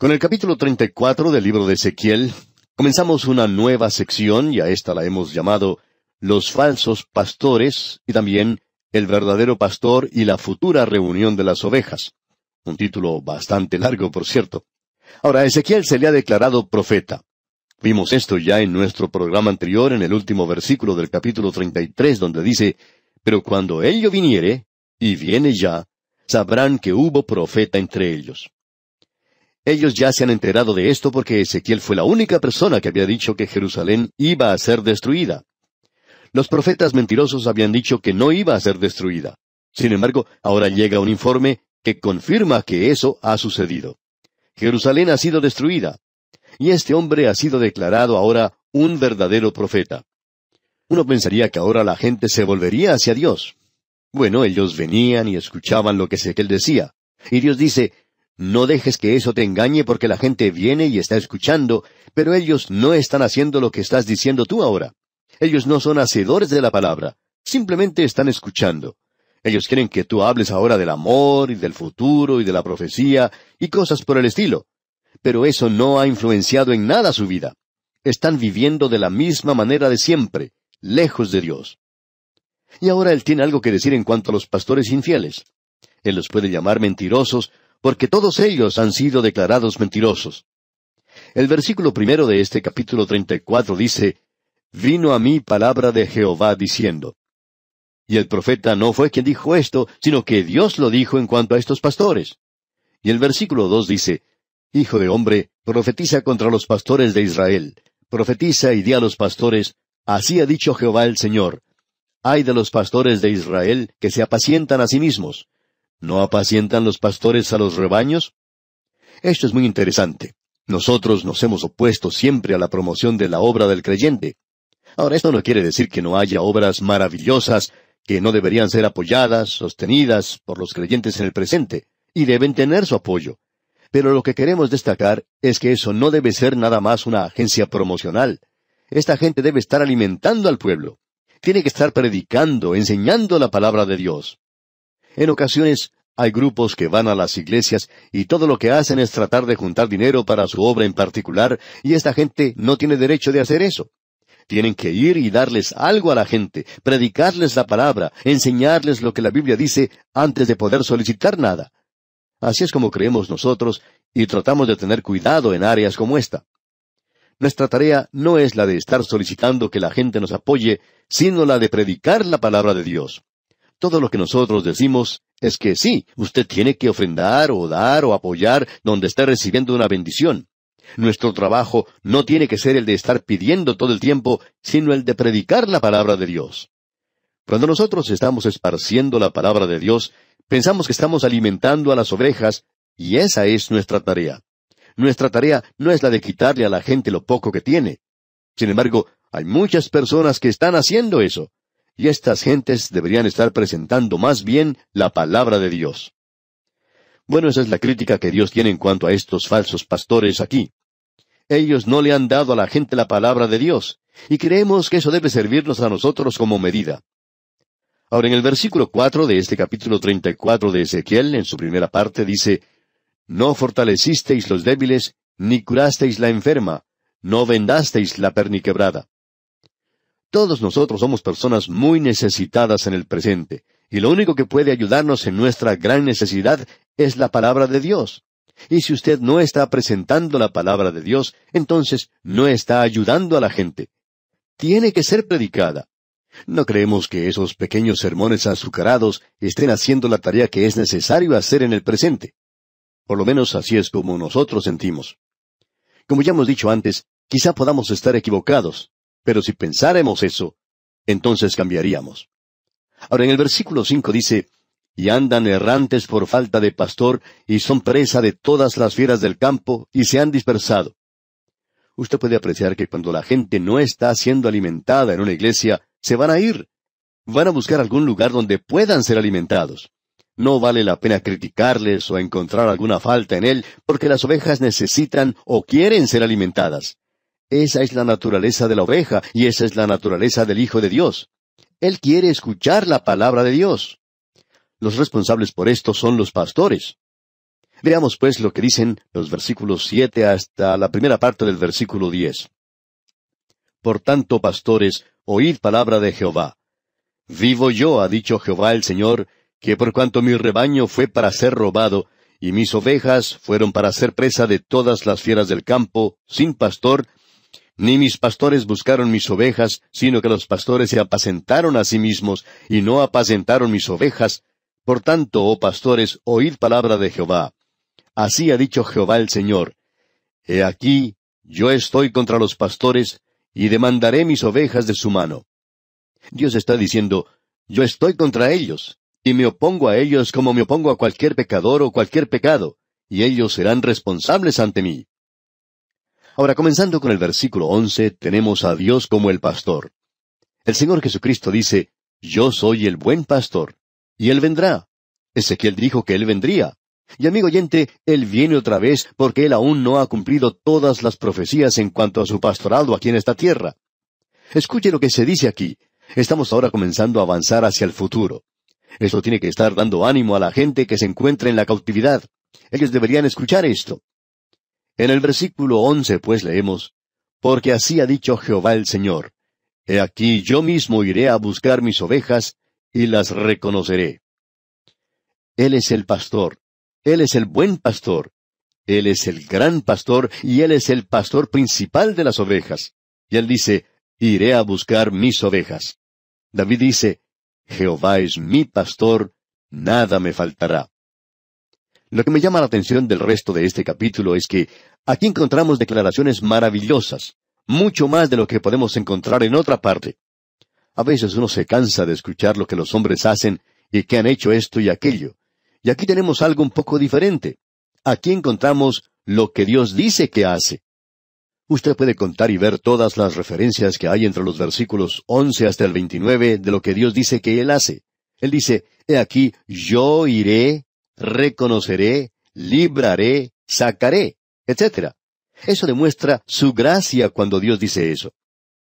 Con el capítulo 34 del libro de Ezequiel, comenzamos una nueva sección y a esta la hemos llamado Los falsos pastores y también El verdadero pastor y la futura reunión de las ovejas. Un título bastante largo, por cierto. Ahora, Ezequiel se le ha declarado profeta. Vimos esto ya en nuestro programa anterior, en el último versículo del capítulo 33, donde dice, Pero cuando ello viniere, y viene ya, sabrán que hubo profeta entre ellos. Ellos ya se han enterado de esto porque Ezequiel fue la única persona que había dicho que Jerusalén iba a ser destruida. Los profetas mentirosos habían dicho que no iba a ser destruida. Sin embargo, ahora llega un informe que confirma que eso ha sucedido. Jerusalén ha sido destruida. Y este hombre ha sido declarado ahora un verdadero profeta. Uno pensaría que ahora la gente se volvería hacia Dios. Bueno, ellos venían y escuchaban lo que Ezequiel decía. Y Dios dice, no dejes que eso te engañe porque la gente viene y está escuchando, pero ellos no están haciendo lo que estás diciendo tú ahora. Ellos no son hacedores de la palabra, simplemente están escuchando. Ellos quieren que tú hables ahora del amor y del futuro y de la profecía y cosas por el estilo. Pero eso no ha influenciado en nada su vida. Están viviendo de la misma manera de siempre, lejos de Dios. Y ahora él tiene algo que decir en cuanto a los pastores infieles. Él los puede llamar mentirosos porque todos ellos han sido declarados mentirosos. El versículo primero de este capítulo treinta y cuatro dice, Vino a mí palabra de Jehová diciendo. Y el profeta no fue quien dijo esto, sino que Dios lo dijo en cuanto a estos pastores. Y el versículo dos dice, Hijo de hombre, profetiza contra los pastores de Israel. Profetiza y di a los pastores, Así ha dicho Jehová el Señor. Hay de los pastores de Israel que se apacientan a sí mismos. ¿No apacientan los pastores a los rebaños? Esto es muy interesante. Nosotros nos hemos opuesto siempre a la promoción de la obra del creyente. Ahora, esto no quiere decir que no haya obras maravillosas que no deberían ser apoyadas, sostenidas por los creyentes en el presente, y deben tener su apoyo. Pero lo que queremos destacar es que eso no debe ser nada más una agencia promocional. Esta gente debe estar alimentando al pueblo. Tiene que estar predicando, enseñando la palabra de Dios. En ocasiones hay grupos que van a las iglesias y todo lo que hacen es tratar de juntar dinero para su obra en particular, y esta gente no tiene derecho de hacer eso. Tienen que ir y darles algo a la gente, predicarles la palabra, enseñarles lo que la Biblia dice antes de poder solicitar nada. Así es como creemos nosotros y tratamos de tener cuidado en áreas como esta. Nuestra tarea no es la de estar solicitando que la gente nos apoye, sino la de predicar la palabra de Dios. Todo lo que nosotros decimos es que sí, usted tiene que ofrendar o dar o apoyar donde esté recibiendo una bendición. Nuestro trabajo no tiene que ser el de estar pidiendo todo el tiempo, sino el de predicar la palabra de Dios. Cuando nosotros estamos esparciendo la palabra de Dios, pensamos que estamos alimentando a las ovejas, y esa es nuestra tarea. Nuestra tarea no es la de quitarle a la gente lo poco que tiene. Sin embargo, hay muchas personas que están haciendo eso y estas gentes deberían estar presentando más bien la palabra de Dios. Bueno, esa es la crítica que Dios tiene en cuanto a estos falsos pastores aquí. Ellos no le han dado a la gente la palabra de Dios, y creemos que eso debe servirnos a nosotros como medida. Ahora, en el versículo cuatro de este capítulo treinta y cuatro de Ezequiel, en su primera parte, dice No fortalecisteis los débiles, ni curasteis la enferma, no vendasteis la perniquebrada. Todos nosotros somos personas muy necesitadas en el presente, y lo único que puede ayudarnos en nuestra gran necesidad es la palabra de Dios. Y si usted no está presentando la palabra de Dios, entonces no está ayudando a la gente. Tiene que ser predicada. No creemos que esos pequeños sermones azucarados estén haciendo la tarea que es necesario hacer en el presente. Por lo menos así es como nosotros sentimos. Como ya hemos dicho antes, quizá podamos estar equivocados, pero si pensáramos eso, entonces cambiaríamos. Ahora en el versículo cinco dice, y andan errantes por falta de pastor, y son presa de todas las fieras del campo, y se han dispersado. Usted puede apreciar que cuando la gente no está siendo alimentada en una iglesia, se van a ir. Van a buscar algún lugar donde puedan ser alimentados. No vale la pena criticarles o encontrar alguna falta en él, porque las ovejas necesitan o quieren ser alimentadas. Esa es la naturaleza de la oveja y esa es la naturaleza del Hijo de Dios. Él quiere escuchar la palabra de Dios. Los responsables por esto son los pastores. Veamos pues lo que dicen los versículos siete hasta la primera parte del versículo diez. Por tanto, pastores, oíd palabra de Jehová. Vivo yo, ha dicho Jehová el Señor, que por cuanto mi rebaño fue para ser robado, y mis ovejas fueron para ser presa de todas las fieras del campo, sin pastor, ni mis pastores buscaron mis ovejas, sino que los pastores se apacentaron a sí mismos, y no apacentaron mis ovejas. Por tanto, oh pastores, oíd palabra de Jehová. Así ha dicho Jehová el Señor. He aquí, yo estoy contra los pastores, y demandaré mis ovejas de su mano. Dios está diciendo, yo estoy contra ellos, y me opongo a ellos como me opongo a cualquier pecador o cualquier pecado, y ellos serán responsables ante mí. Ahora, comenzando con el versículo once, tenemos a Dios como el pastor. El Señor Jesucristo dice, Yo soy el buen pastor, y Él vendrá. Ezequiel dijo que Él vendría. Y amigo oyente, Él viene otra vez porque Él aún no ha cumplido todas las profecías en cuanto a su pastorado aquí en esta tierra. Escuche lo que se dice aquí. Estamos ahora comenzando a avanzar hacia el futuro. Esto tiene que estar dando ánimo a la gente que se encuentra en la cautividad. Ellos deberían escuchar esto. En el versículo once, pues leemos, Porque así ha dicho Jehová el Señor, He aquí yo mismo iré a buscar mis ovejas, y las reconoceré. Él es el pastor, Él es el buen pastor, Él es el gran pastor, y Él es el pastor principal de las ovejas. Y Él dice, Iré a buscar mis ovejas. David dice, Jehová es mi pastor, nada me faltará. Lo que me llama la atención del resto de este capítulo es que aquí encontramos declaraciones maravillosas, mucho más de lo que podemos encontrar en otra parte. A veces uno se cansa de escuchar lo que los hombres hacen y que han hecho esto y aquello. Y aquí tenemos algo un poco diferente. Aquí encontramos lo que Dios dice que hace. Usted puede contar y ver todas las referencias que hay entre los versículos once hasta el veintinueve de lo que Dios dice que Él hace. Él dice, He aquí, yo iré, reconoceré, libraré, sacaré, etc. Eso demuestra su gracia cuando Dios dice eso.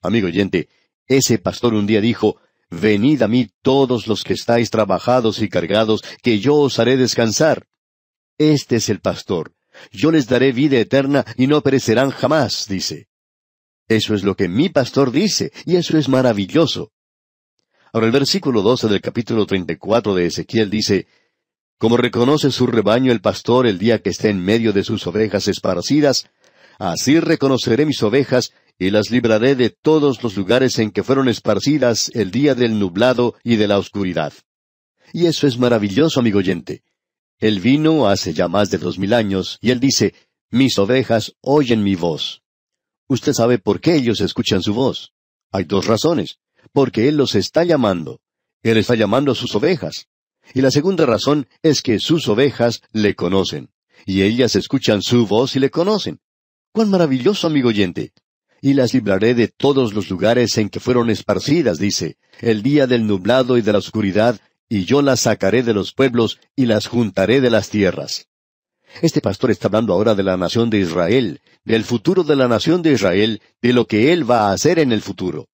Amigo oyente, ese pastor un día dijo, Venid a mí todos los que estáis trabajados y cargados, que yo os haré descansar. Este es el pastor, yo les daré vida eterna y no perecerán jamás, dice. Eso es lo que mi pastor dice, y eso es maravilloso. Ahora el versículo 12 del capítulo 34 de Ezequiel dice, Como reconoce su rebaño el pastor el día que esté en medio de sus ovejas esparcidas, así reconoceré mis ovejas y las libraré de todos los lugares en que fueron esparcidas el día del nublado y de la oscuridad. Y eso es maravilloso, amigo oyente. Él vino hace ya más de dos mil años, y él dice, Mis ovejas oyen mi voz. Usted sabe por qué ellos escuchan su voz. Hay dos razones. Porque Él los está llamando. Él está llamando a sus ovejas. Y la segunda razón es que sus ovejas le conocen. Y ellas escuchan su voz y le conocen. ¡Cuán maravilloso, amigo oyente! Y las libraré de todos los lugares en que fueron esparcidas, dice, el día del nublado y de la oscuridad, y yo las sacaré de los pueblos y las juntaré de las tierras. Este pastor está hablando ahora de la nación de Israel, del futuro de la nación de Israel, de lo que él va a hacer en el futuro.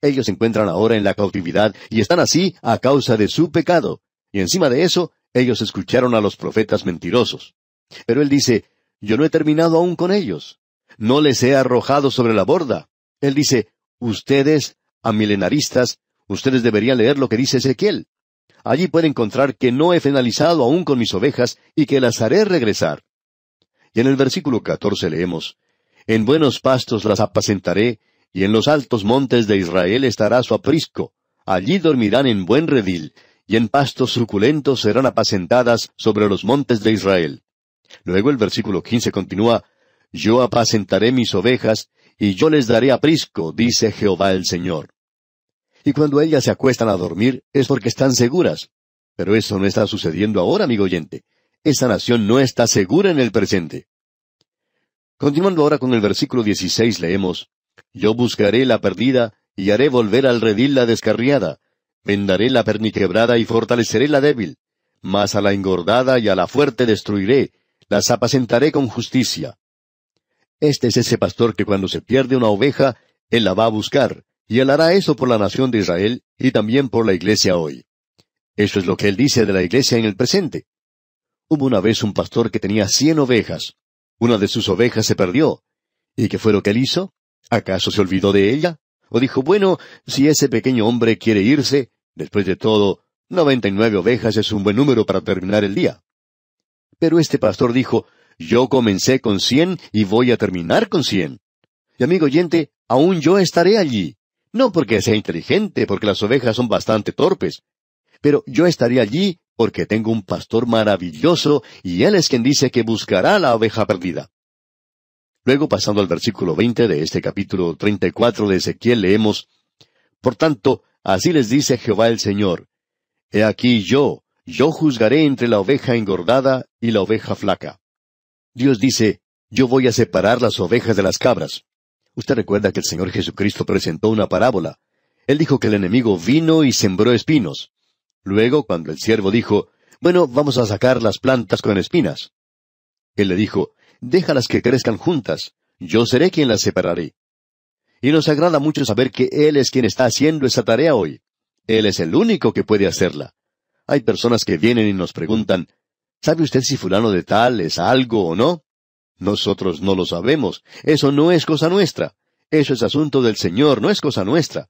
Ellos se encuentran ahora en la cautividad y están así a causa de su pecado. Y encima de eso, ellos escucharon a los profetas mentirosos. Pero él dice, yo no he terminado aún con ellos. No les he arrojado sobre la borda. Él dice, ustedes, amilenaristas, ustedes deberían leer lo que dice Ezequiel. Allí puede encontrar que no he finalizado aún con mis ovejas y que las haré regresar. Y en el versículo catorce leemos, En buenos pastos las apacentaré, y en los altos montes de Israel estará su aprisco. Allí dormirán en buen redil, y en pastos suculentos serán apacentadas sobre los montes de Israel. Luego el versículo quince continúa, Yo apacentaré mis ovejas, y yo les daré aprisco, dice Jehová el Señor. Y cuando ellas se acuestan a dormir es porque están seguras. Pero eso no está sucediendo ahora, amigo oyente. Esa nación no está segura en el presente. Continuando ahora con el versículo 16 leemos, Yo buscaré la perdida y haré volver al redil la descarriada. Vendaré la perniquebrada y fortaleceré la débil. Mas a la engordada y a la fuerte destruiré. Las apacentaré con justicia. Este es ese pastor que cuando se pierde una oveja, él la va a buscar, y él hará eso por la nación de Israel y también por la iglesia hoy. Eso es lo que él dice de la iglesia en el presente. Hubo una vez un pastor que tenía cien ovejas. Una de sus ovejas se perdió. ¿Y qué fue lo que él hizo? ¿Acaso se olvidó de ella? ¿O dijo, bueno, si ese pequeño hombre quiere irse, después de todo, noventa y nueve ovejas es un buen número para terminar el día? Pero este pastor dijo, yo comencé con cien y voy a terminar con cien. Y amigo oyente, aún yo estaré allí. No porque sea inteligente, porque las ovejas son bastante torpes. Pero yo estaré allí porque tengo un pastor maravilloso y él es quien dice que buscará la oveja perdida. Luego, pasando al versículo veinte de este capítulo treinta y cuatro de Ezequiel, leemos Por tanto, así les dice Jehová el Señor He aquí yo, yo juzgaré entre la oveja engordada y la oveja flaca. Dios dice, yo voy a separar las ovejas de las cabras. Usted recuerda que el Señor Jesucristo presentó una parábola. Él dijo que el enemigo vino y sembró espinos. Luego, cuando el siervo dijo, Bueno, vamos a sacar las plantas con espinas. Él le dijo, Déjalas que crezcan juntas, yo seré quien las separaré. Y nos agrada mucho saber que Él es quien está haciendo esa tarea hoy. Él es el único que puede hacerla. Hay personas que vienen y nos preguntan, ¿sabe usted si fulano de tal es algo o no? Nosotros no lo sabemos. Eso no es cosa nuestra. Eso es asunto del Señor, no es cosa nuestra.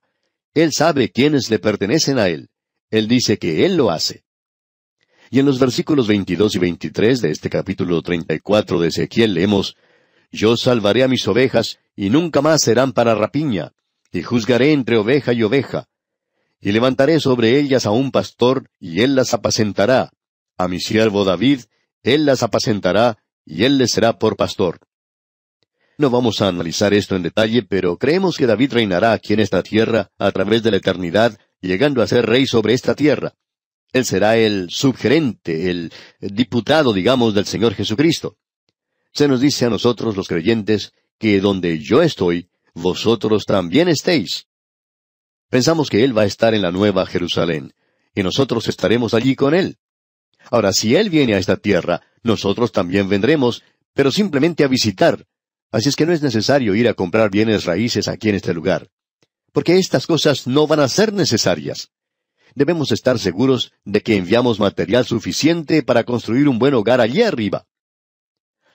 Él sabe quiénes le pertenecen a Él. Él dice que Él lo hace. Y en los versículos 22 y 23 de este capítulo 34 de Ezequiel leemos, Yo salvaré a mis ovejas, y nunca más serán para rapiña, y juzgaré entre oveja y oveja. Y levantaré sobre ellas a un pastor, y él las apacentará. A mi siervo David, él las apacentará, y él les será por pastor. No vamos a analizar esto en detalle, pero creemos que David reinará aquí en esta tierra a través de la eternidad llegando a ser rey sobre esta tierra. Él será el subgerente, el diputado, digamos, del Señor Jesucristo. Se nos dice a nosotros los creyentes que donde yo estoy, vosotros también estéis. Pensamos que Él va a estar en la nueva Jerusalén, y nosotros estaremos allí con Él. Ahora, si Él viene a esta tierra, nosotros también vendremos, pero simplemente a visitar. Así es que no es necesario ir a comprar bienes raíces aquí en este lugar porque estas cosas no van a ser necesarias. Debemos estar seguros de que enviamos material suficiente para construir un buen hogar allí arriba.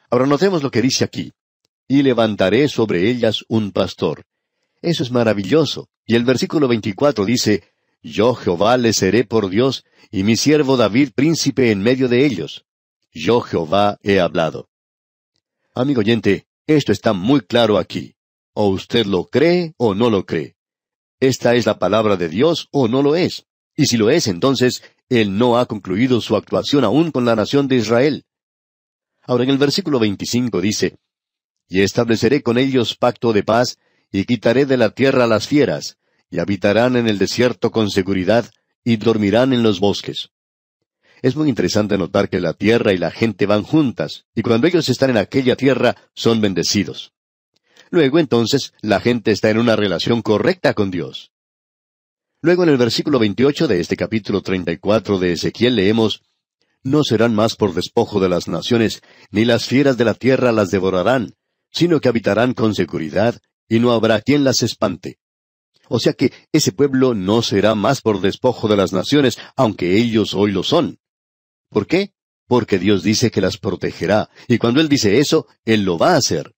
Ahora notemos lo que dice aquí. Y levantaré sobre ellas un pastor. Eso es maravilloso. Y el versículo 24 dice, Yo Jehová les seré por Dios, y mi siervo David príncipe en medio de ellos. Yo Jehová he hablado. Amigo oyente, esto está muy claro aquí. O usted lo cree o no lo cree. ¿Esta es la palabra de Dios o no lo es? Y si lo es, entonces, Él no ha concluido su actuación aún con la nación de Israel. Ahora en el versículo 25 dice, Y estableceré con ellos pacto de paz, y quitaré de la tierra las fieras, y habitarán en el desierto con seguridad, y dormirán en los bosques. Es muy interesante notar que la tierra y la gente van juntas, y cuando ellos están en aquella tierra son bendecidos. Luego entonces la gente está en una relación correcta con Dios. Luego en el versículo 28 de este capítulo 34 de Ezequiel leemos, No serán más por despojo de las naciones, ni las fieras de la tierra las devorarán, sino que habitarán con seguridad, y no habrá quien las espante. O sea que ese pueblo no será más por despojo de las naciones, aunque ellos hoy lo son. ¿Por qué? Porque Dios dice que las protegerá, y cuando Él dice eso, Él lo va a hacer.